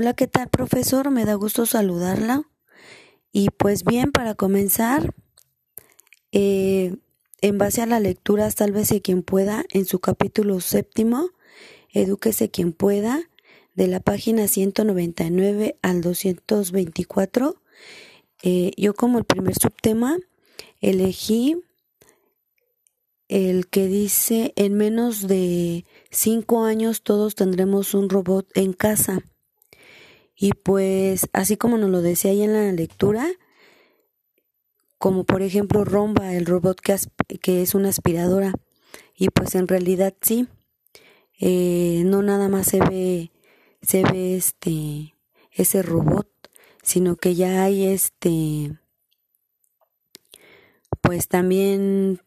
Hola, ¿qué tal, profesor? Me da gusto saludarla. Y pues bien, para comenzar, eh, en base a la lectura, Sálvese quien pueda, en su capítulo séptimo, Edúquese quien pueda, de la página 199 al 224, eh, yo como el primer subtema elegí el que dice en menos de cinco años todos tendremos un robot en casa. Y pues así como nos lo decía ahí en la lectura, como por ejemplo Romba, el robot que, que es una aspiradora. Y pues en realidad sí, eh, no nada más se ve, se ve este, ese robot, sino que ya hay este, pues también,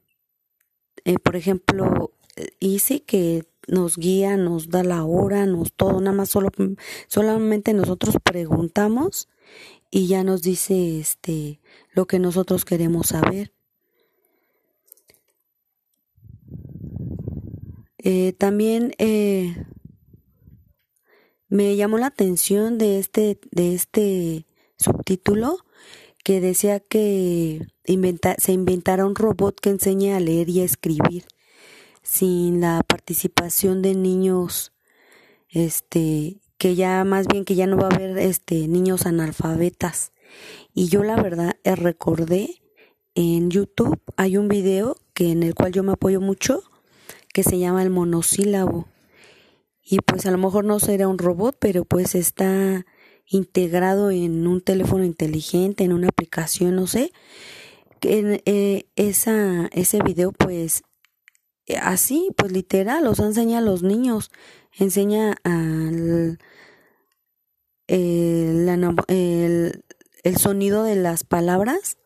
eh, por ejemplo, Easy que nos guía, nos da la hora, nos todo, nada más solo, solamente nosotros preguntamos y ya nos dice este lo que nosotros queremos saber. Eh, también eh, me llamó la atención de este, de este subtítulo que decía que se inventara un robot que enseñe a leer y a escribir sin la participación de niños este que ya más bien que ya no va a haber este niños analfabetas. Y yo la verdad eh, recordé en YouTube hay un video que en el cual yo me apoyo mucho que se llama el monosílabo. Y pues a lo mejor no será un robot pero pues está integrado en un teléfono inteligente en una aplicación no sé. En eh, esa ese video pues así pues literal o sea enseña a los niños enseña al el, el, sonido de las palabras,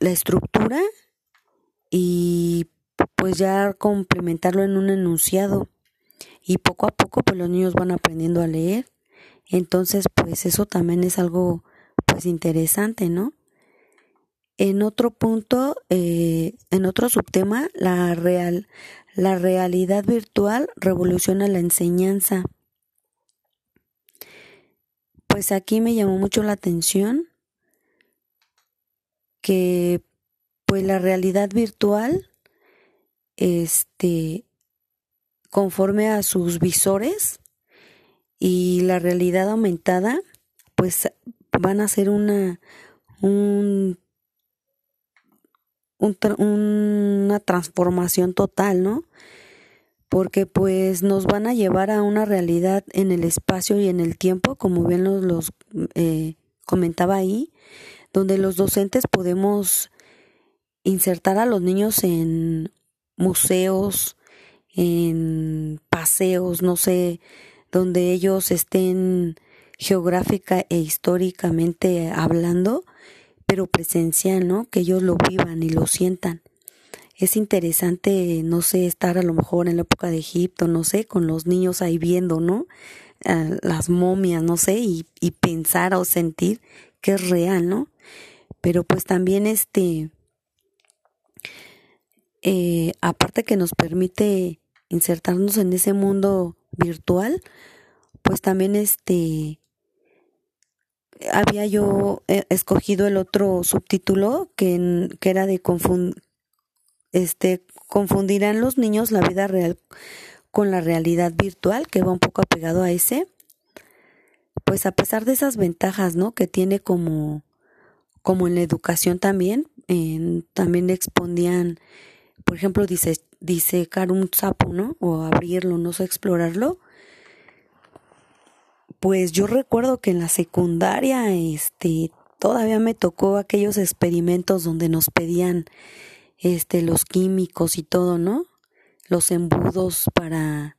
la estructura y pues ya complementarlo en un enunciado. Y poco a poco pues los niños van aprendiendo a leer. Entonces pues eso también es algo pues interesante no en otro punto eh, en otro subtema la real la realidad virtual revoluciona la enseñanza. Pues aquí me llamó mucho la atención que pues la realidad virtual este conforme a sus visores y la realidad aumentada pues van a ser una un, una transformación total, ¿no? porque pues nos van a llevar a una realidad en el espacio y en el tiempo, como bien los, eh, comentaba ahí, donde los docentes podemos insertar a los niños en museos, en paseos, no sé, donde ellos estén geográfica e históricamente hablando, pero presencial, ¿no? Que ellos lo vivan y lo sientan es interesante, no sé, estar a lo mejor en la época de Egipto, no sé, con los niños ahí viendo, ¿no? las momias, no sé, y, y pensar o sentir que es real, ¿no? Pero pues también este, eh, aparte que nos permite insertarnos en ese mundo virtual, pues también este, había yo eh, escogido el otro subtítulo que, que era de este, confundirán los niños la vida real con la realidad virtual, que va un poco apegado a ese. Pues a pesar de esas ventajas, ¿no? Que tiene como, como en la educación también, en, también expondían, por ejemplo, dice, disecar un sapo, ¿no? O abrirlo, no sé, explorarlo. Pues yo recuerdo que en la secundaria, este, todavía me tocó aquellos experimentos donde nos pedían este, los químicos y todo, ¿no? Los embudos para,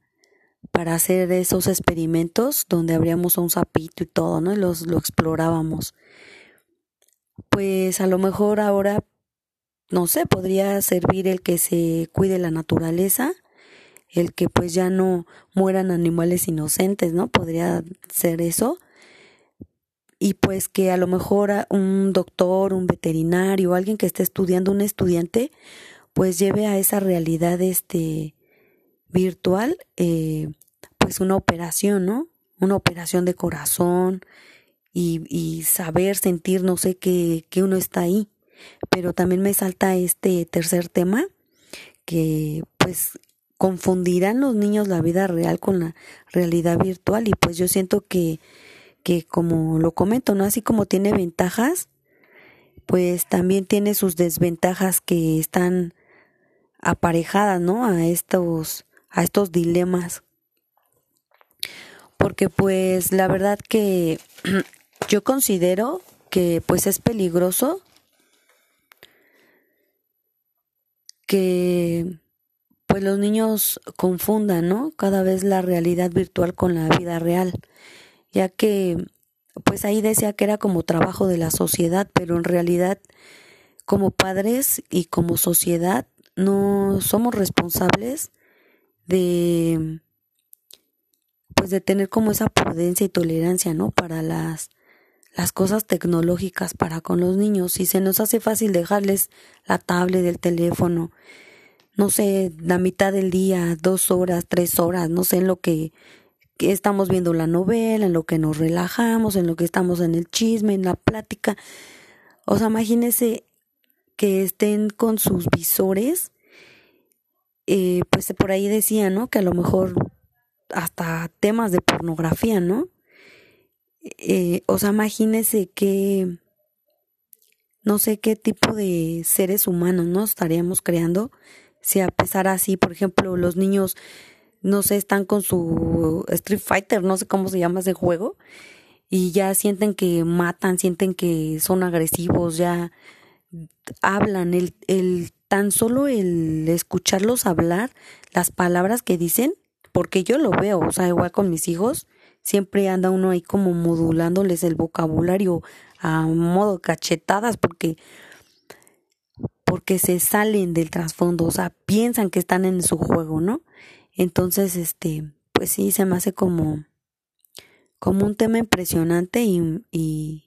para hacer esos experimentos donde abríamos un sapito y todo, ¿no? Y los, lo explorábamos. Pues a lo mejor ahora, no sé, podría servir el que se cuide la naturaleza, el que pues ya no mueran animales inocentes, ¿no? Podría ser eso y pues que a lo mejor un doctor, un veterinario, alguien que esté estudiando, un estudiante, pues lleve a esa realidad este virtual, eh, pues una operación, ¿no? una operación de corazón y, y saber sentir, no sé, que, que uno está ahí. Pero también me salta este tercer tema, que pues confundirán los niños la vida real con la realidad virtual y pues yo siento que, que como lo comento, ¿no? Así como tiene ventajas, pues también tiene sus desventajas que están aparejadas, ¿no? A estos, a estos dilemas. Porque pues la verdad que yo considero que pues es peligroso que pues los niños confundan, ¿no? Cada vez la realidad virtual con la vida real, ya que pues ahí decía que era como trabajo de la sociedad, pero en realidad como padres y como sociedad no somos responsables de pues de tener como esa prudencia y tolerancia, ¿no? Para las las cosas tecnológicas para con los niños y se nos hace fácil dejarles la tablet del teléfono no sé, la mitad del día, dos horas, tres horas, no sé, en lo que, estamos viendo la novela, en lo que nos relajamos, en lo que estamos en el chisme, en la plática. O sea, imagínense que estén con sus visores, eh, pues por ahí decía, ¿no? Que a lo mejor hasta temas de pornografía, ¿no? Eh, o sea, imagínense que no sé qué tipo de seres humanos, ¿no? Estaríamos creando si a pesar así, por ejemplo, los niños, no sé, están con su Street Fighter, no sé cómo se llama ese juego, y ya sienten que matan, sienten que son agresivos, ya hablan, el, el tan solo el escucharlos hablar, las palabras que dicen, porque yo lo veo, o sea, igual con mis hijos, siempre anda uno ahí como modulándoles el vocabulario a modo cachetadas, porque porque se salen del trasfondo, o sea, piensan que están en su juego, ¿no? Entonces, este, pues sí, se me hace como, como un tema impresionante y, y,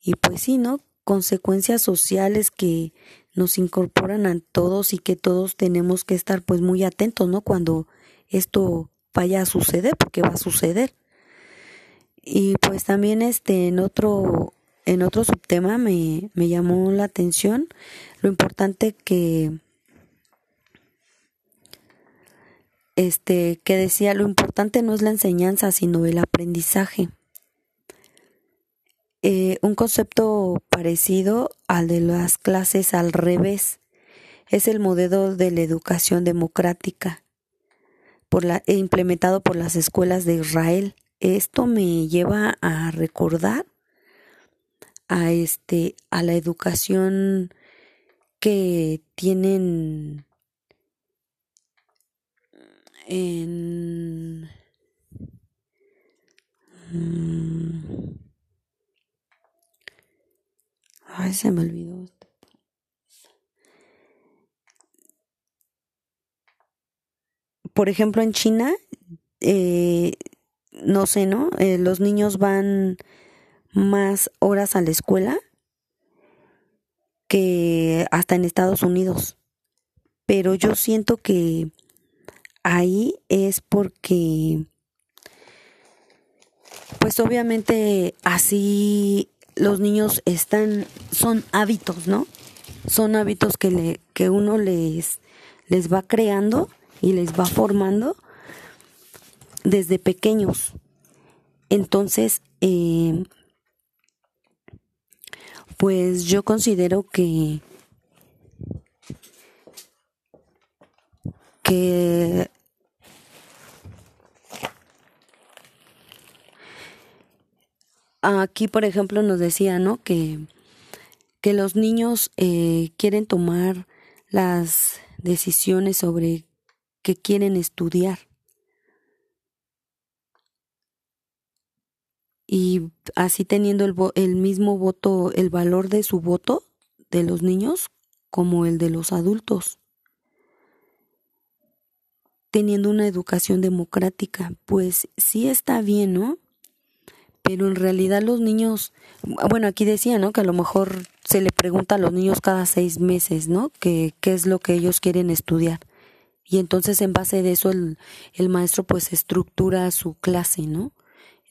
y pues sí, ¿no? Consecuencias sociales que nos incorporan a todos y que todos tenemos que estar pues muy atentos, ¿no? Cuando esto vaya a suceder, porque va a suceder. Y pues también este en otro en otro subtema me, me llamó la atención lo importante que este que decía lo importante no es la enseñanza sino el aprendizaje eh, un concepto parecido al de las clases al revés es el modelo de la educación democrática por la, implementado por las escuelas de Israel. Esto me lleva a recordar a este a la educación que tienen en mm, ay se me olvidó por ejemplo en China eh, no sé no eh, los niños van más horas a la escuela que hasta en Estados Unidos. Pero yo siento que ahí es porque, pues obviamente así los niños están, son hábitos, ¿no? Son hábitos que, le, que uno les, les va creando y les va formando desde pequeños. Entonces, eh, pues yo considero que que aquí por ejemplo nos decía no que que los niños eh, quieren tomar las decisiones sobre qué quieren estudiar y así teniendo el, el mismo voto, el valor de su voto de los niños como el de los adultos, teniendo una educación democrática, pues sí está bien, ¿no? Pero en realidad los niños, bueno, aquí decía, ¿no? Que a lo mejor se le pregunta a los niños cada seis meses, ¿no? Que, qué es lo que ellos quieren estudiar. Y entonces en base de eso el, el maestro pues estructura su clase, ¿no?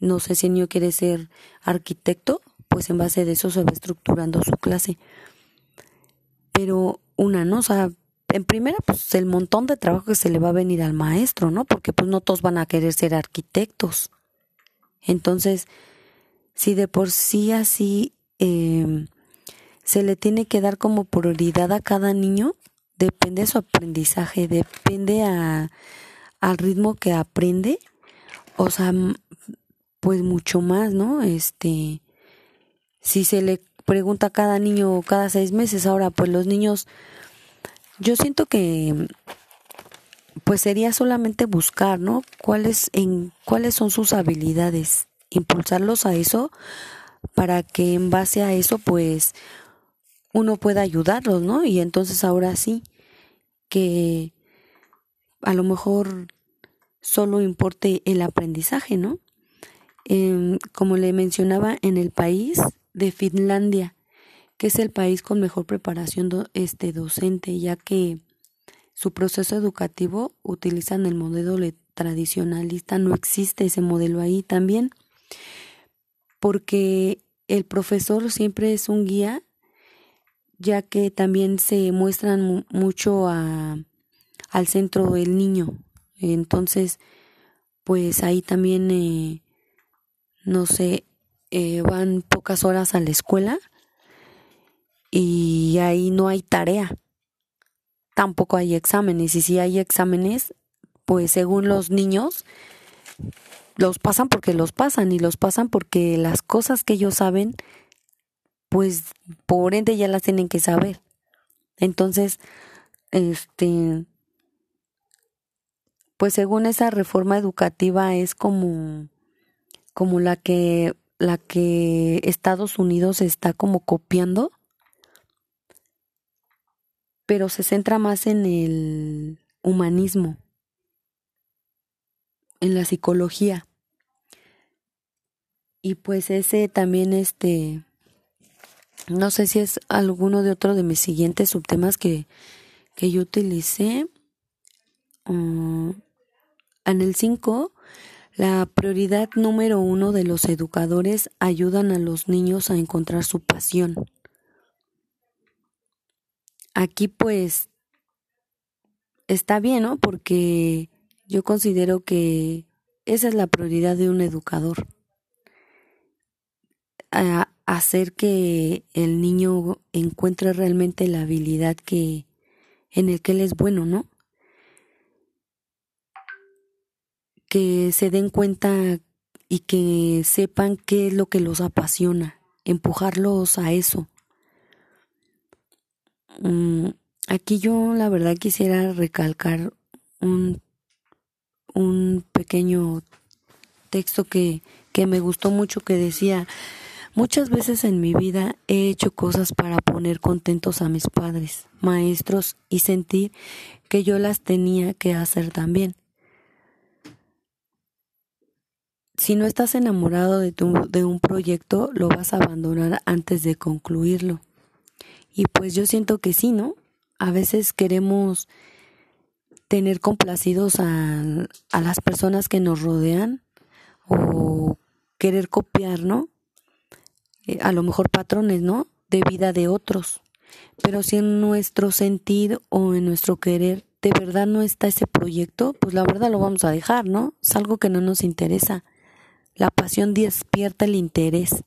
No sé si el niño quiere ser arquitecto, pues en base de eso se va estructurando su clase. Pero una, ¿no? O sea, en primera, pues el montón de trabajo que se le va a venir al maestro, ¿no? Porque pues no todos van a querer ser arquitectos. Entonces, si de por sí así em, se le tiene que dar como prioridad a cada niño, depende de su aprendizaje, depende a, al ritmo que aprende, o sea, pues mucho más, ¿no? Este, si se le pregunta a cada niño cada seis meses, ahora pues los niños, yo siento que pues sería solamente buscar, ¿no? ¿Cuáles, en, cuáles son sus habilidades, impulsarlos a eso para que en base a eso pues uno pueda ayudarlos, ¿no? Y entonces ahora sí, que a lo mejor solo importe el aprendizaje, ¿no? Como le mencionaba, en el país de Finlandia, que es el país con mejor preparación este, docente, ya que su proceso educativo utilizan el modelo tradicionalista, no existe ese modelo ahí también, porque el profesor siempre es un guía, ya que también se muestran mucho a, al centro del niño. Entonces, pues ahí también, eh, no sé, eh, van pocas horas a la escuela y ahí no hay tarea. Tampoco hay exámenes y si hay exámenes, pues según los niños, los pasan porque los pasan y los pasan porque las cosas que ellos saben, pues por ende ya las tienen que saber. Entonces, este, pues según esa reforma educativa es como, como la que la que Estados Unidos está como copiando, pero se centra más en el humanismo, en la psicología. Y pues ese también este no sé si es alguno de otro de mis siguientes subtemas que, que yo utilicé. Mm, en el 5 la prioridad número uno de los educadores ayudan a los niños a encontrar su pasión. Aquí pues está bien, ¿no? Porque yo considero que esa es la prioridad de un educador. hacer que el niño encuentre realmente la habilidad que en el que él es bueno, ¿no? Que se den cuenta y que sepan qué es lo que los apasiona, empujarlos a eso. Mm, aquí yo la verdad quisiera recalcar un, un pequeño texto que, que me gustó mucho que decía, muchas veces en mi vida he hecho cosas para poner contentos a mis padres, maestros y sentir que yo las tenía que hacer también. Si no estás enamorado de, tu, de un proyecto, lo vas a abandonar antes de concluirlo. Y pues yo siento que sí, ¿no? A veces queremos tener complacidos a, a las personas que nos rodean o querer copiar, ¿no? Eh, a lo mejor patrones, ¿no? De vida de otros. Pero si en nuestro sentir o en nuestro querer de verdad no está ese proyecto, pues la verdad lo vamos a dejar, ¿no? Es algo que no nos interesa. La pasión despierta el interés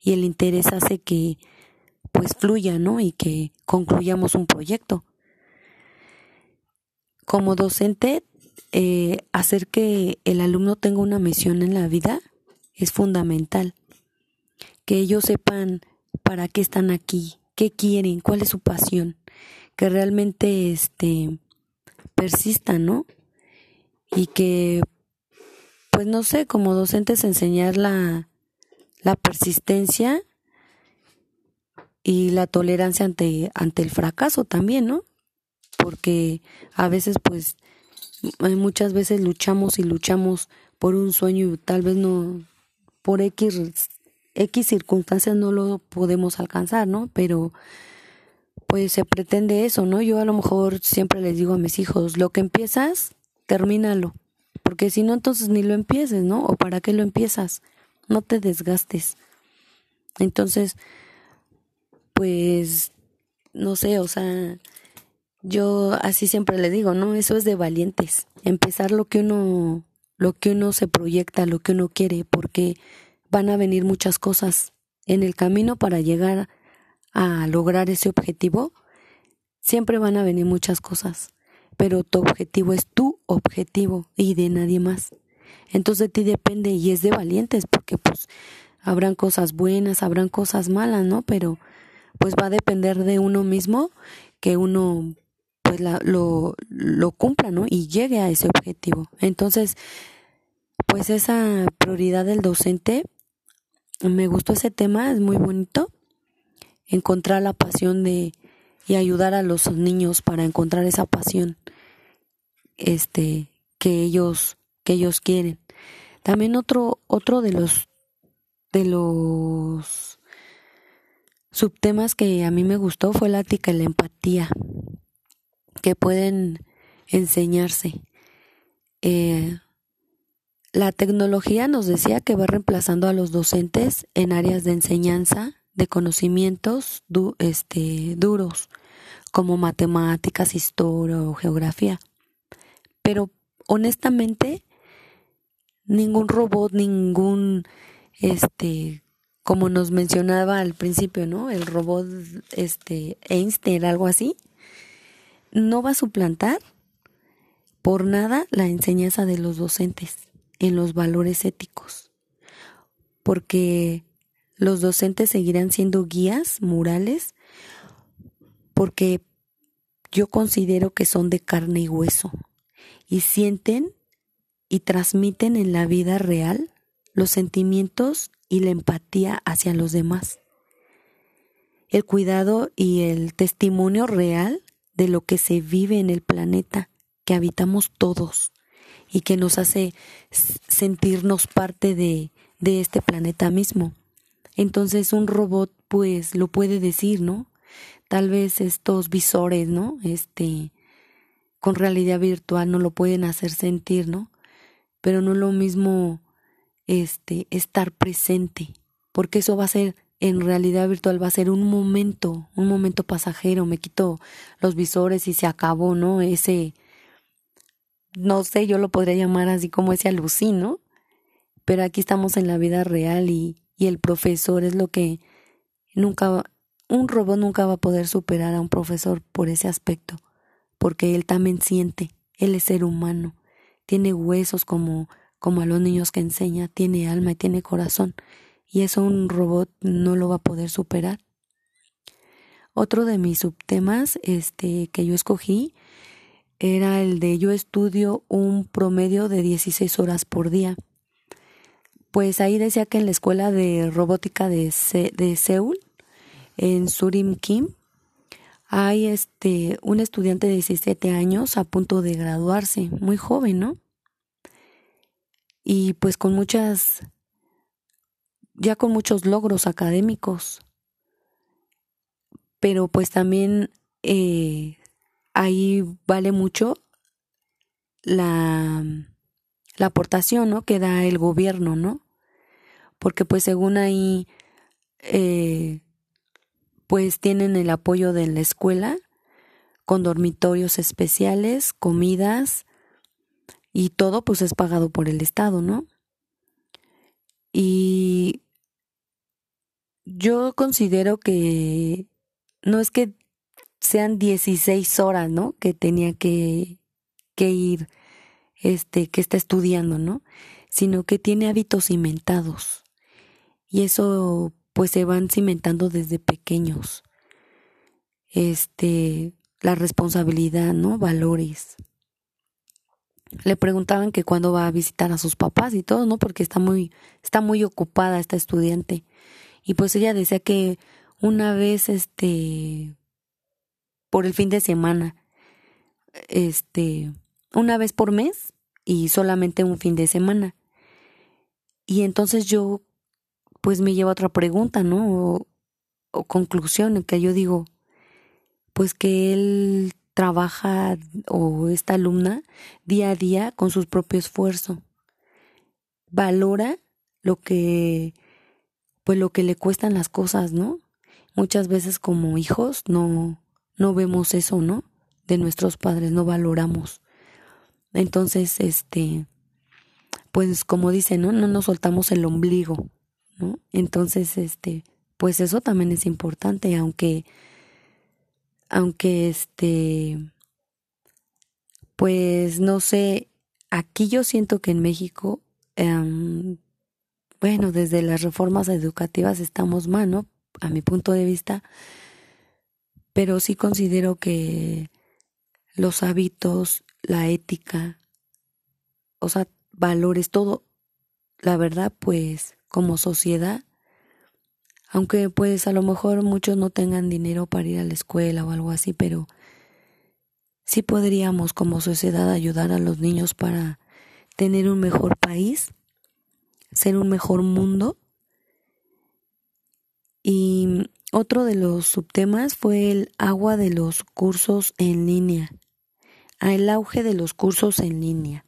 y el interés hace que pues fluya, ¿no? Y que concluyamos un proyecto. Como docente, eh, hacer que el alumno tenga una misión en la vida es fundamental. Que ellos sepan para qué están aquí, qué quieren, cuál es su pasión, que realmente este persistan, ¿no? Y que pues no sé, como docentes enseñar la, la persistencia y la tolerancia ante, ante el fracaso también, ¿no? Porque a veces, pues, muchas veces luchamos y luchamos por un sueño y tal vez no, por X, X circunstancias no lo podemos alcanzar, ¿no? Pero pues se pretende eso, ¿no? Yo a lo mejor siempre les digo a mis hijos, lo que empiezas, termínalo porque si no, entonces ni lo empieces, ¿no? ¿O para qué lo empiezas? No te desgastes. Entonces, pues, no sé, o sea, yo así siempre le digo, ¿no? Eso es de valientes. Empezar lo que uno, lo que uno se proyecta, lo que uno quiere, porque van a venir muchas cosas en el camino para llegar a lograr ese objetivo. Siempre van a venir muchas cosas, pero tu objetivo es tu objetivo y de nadie más. Entonces de ti depende y es de valientes, porque pues habrán cosas buenas, habrán cosas malas, ¿no? Pero pues va a depender de uno mismo que uno pues lo, lo cumpla, ¿no? Y llegue a ese objetivo. Entonces, pues esa prioridad del docente, me gustó ese tema, es muy bonito. Encontrar la pasión de y ayudar a los niños para encontrar esa pasión este que ellos que ellos quieren. También otro otro de los de los subtemas que a mí me gustó fue la ética y la empatía, que pueden enseñarse. Eh, la tecnología nos decía que va reemplazando a los docentes en áreas de enseñanza de conocimientos este, duros, como matemáticas, historia o geografía. Pero honestamente, ningún robot, ningún este como nos mencionaba al principio, ¿no? El robot este Einstein, algo así, no va a suplantar por nada la enseñanza de los docentes en los valores éticos. Porque los docentes seguirán siendo guías morales porque yo considero que son de carne y hueso y sienten y transmiten en la vida real los sentimientos y la empatía hacia los demás. El cuidado y el testimonio real de lo que se vive en el planeta que habitamos todos y que nos hace sentirnos parte de, de este planeta mismo. Entonces un robot pues lo puede decir, ¿no? Tal vez estos visores, ¿no? Este con realidad virtual no lo pueden hacer sentir, ¿no? Pero no es lo mismo este, estar presente, porque eso va a ser, en realidad virtual va a ser un momento, un momento pasajero, me quito los visores y se acabó, ¿no? Ese, no sé, yo lo podría llamar así como ese alucino, pero aquí estamos en la vida real y, y el profesor es lo que nunca, un robot nunca va a poder superar a un profesor por ese aspecto, porque él también siente, él es ser humano, tiene huesos como como a los niños que enseña, tiene alma y tiene corazón, y eso un robot no lo va a poder superar. Otro de mis subtemas este, que yo escogí era el de yo estudio un promedio de 16 horas por día. Pues ahí decía que en la escuela de robótica de, de Seúl, en Surim Kim, hay este un estudiante de 17 años a punto de graduarse, muy joven, ¿no? y pues con muchas, ya con muchos logros académicos. Pero pues también eh, ahí vale mucho la, la aportación ¿no? que da el gobierno, ¿no? Porque pues según ahí, eh, pues tienen el apoyo de la escuela con dormitorios especiales, comidas, y todo pues es pagado por el Estado, ¿no? Y yo considero que no es que sean 16 horas, ¿no? Que tenía que, que ir, este, que está estudiando, ¿no? Sino que tiene hábitos cimentados. Y eso pues se van cimentando desde pequeños. Este, la responsabilidad, ¿no? Valores le preguntaban que cuándo va a visitar a sus papás y todo, ¿no? Porque está muy, está muy ocupada esta estudiante. Y pues ella decía que una vez, este, por el fin de semana, este, una vez por mes y solamente un fin de semana. Y entonces yo, pues me lleva otra pregunta, ¿no? O, conclusión en que yo digo, pues que él trabaja o esta alumna día a día con su propio esfuerzo. Valora lo que pues lo que le cuestan las cosas, ¿no? Muchas veces como hijos no no vemos eso, ¿no? De nuestros padres no valoramos. Entonces, este pues como dice, ¿no? No nos soltamos el ombligo, Entonces, este pues eso también es importante, aunque aunque este, pues no sé, aquí yo siento que en México, em, bueno, desde las reformas educativas estamos mal, ¿no? A mi punto de vista, pero sí considero que los hábitos, la ética, o sea, valores, todo, la verdad, pues como sociedad aunque pues a lo mejor muchos no tengan dinero para ir a la escuela o algo así, pero sí podríamos como sociedad ayudar a los niños para tener un mejor país, ser un mejor mundo. Y otro de los subtemas fue el agua de los cursos en línea, el auge de los cursos en línea.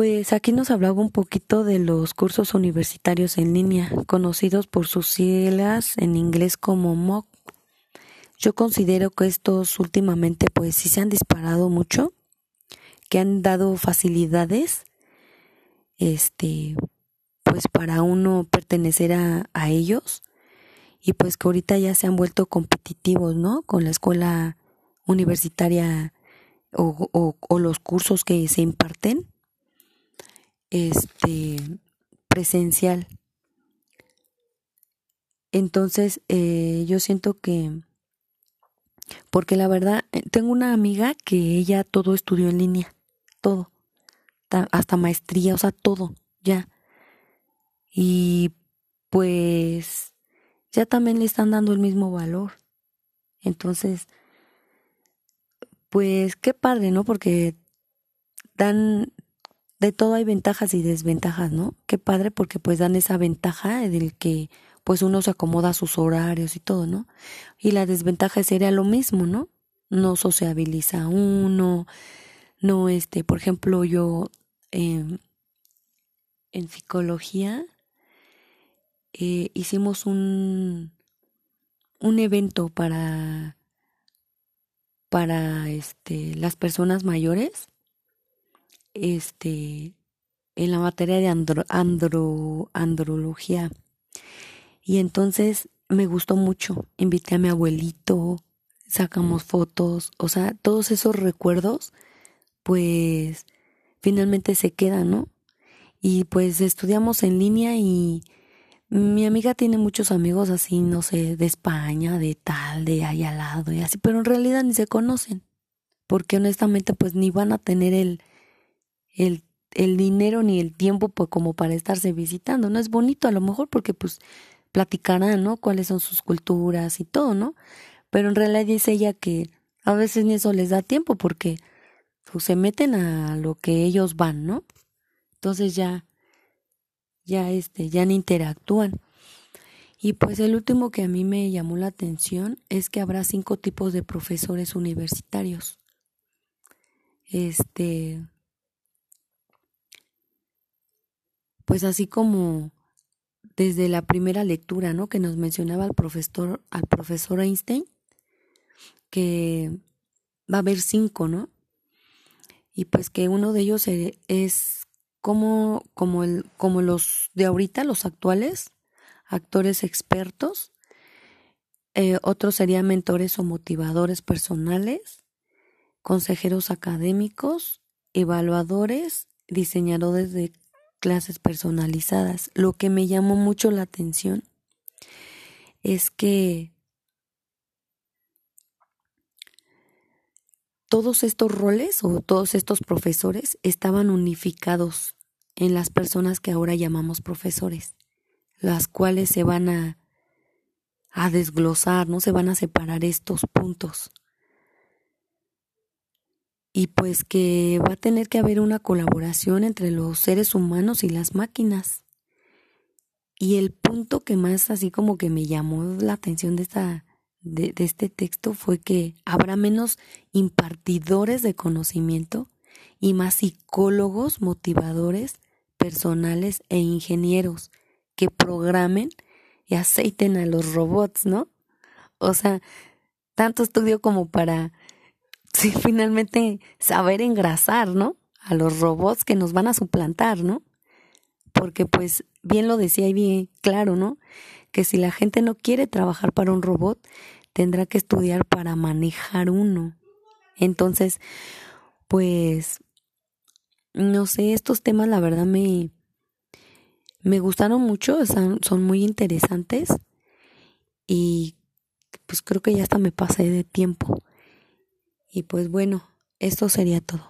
Pues aquí nos hablaba un poquito de los cursos universitarios en línea, conocidos por sus siglas en inglés como MOOC. Yo considero que estos últimamente pues sí se han disparado mucho, que han dado facilidades este pues para uno pertenecer a, a ellos y pues que ahorita ya se han vuelto competitivos, ¿no? Con la escuela universitaria o, o, o los cursos que se imparten este presencial. Entonces, eh, yo siento que, porque la verdad, eh, tengo una amiga que ella todo estudió en línea, todo, hasta maestría, o sea, todo, ya. Y pues ya también le están dando el mismo valor. Entonces, pues qué padre, ¿no? Porque dan, de todo hay ventajas y desventajas, ¿no? Qué padre porque pues dan esa ventaja del que pues uno se acomoda a sus horarios y todo, ¿no? Y la desventaja sería lo mismo, ¿no? No sociabiliza uno, no este, por ejemplo, yo em, en psicología eh, hicimos un, un evento para para este las personas mayores este, en la materia de andro, andro, andrología. Y entonces me gustó mucho. Invité a mi abuelito, sacamos fotos, o sea, todos esos recuerdos, pues finalmente se quedan, ¿no? Y pues estudiamos en línea y mi amiga tiene muchos amigos así, no sé, de España, de tal, de ahí al lado y así, pero en realidad ni se conocen, porque honestamente pues ni van a tener el, el, el dinero ni el tiempo pues, como para estarse visitando, ¿no? Es bonito a lo mejor porque pues platicarán, ¿no? Cuáles son sus culturas y todo, ¿no? Pero en realidad dice ella que a veces ni eso les da tiempo porque pues, se meten a lo que ellos van, ¿no? Entonces ya, ya este, ya no interactúan. Y pues el último que a mí me llamó la atención es que habrá cinco tipos de profesores universitarios. Este, pues así como desde la primera lectura, ¿no? Que nos mencionaba el profesor, al profesor Einstein, que va a haber cinco, ¿no? Y pues que uno de ellos e, es como, como, el, como los de ahorita, los actuales, actores expertos. Eh, otros serían mentores o motivadores personales, consejeros académicos, evaluadores, diseñadores de clases personalizadas. Lo que me llamó mucho la atención es que todos estos roles o todos estos profesores estaban unificados en las personas que ahora llamamos profesores, las cuales se van a, a desglosar, no se van a separar estos puntos y pues que va a tener que haber una colaboración entre los seres humanos y las máquinas. Y el punto que más así como que me llamó la atención de esta de, este texto fue que habrá menos impartidores de conocimiento y más psicólogos motivadores personales e ingenieros que programen y aceiten a los robots, ¿no? O sea, tanto estudio como para sí, finalmente saber engrasar, ¿no? A los robots que nos van a suplantar, ¿no? Porque pues bien lo decía y bien claro, ¿no? Que si la gente no quiere trabajar para un robot, tendrá que estudiar para manejar uno. Entonces, pues no sé, estos temas la verdad me, me gustaron mucho, son, son muy interesantes y pues creo que ya hasta me pasé de tiempo. Y pues bueno, esto sería todo.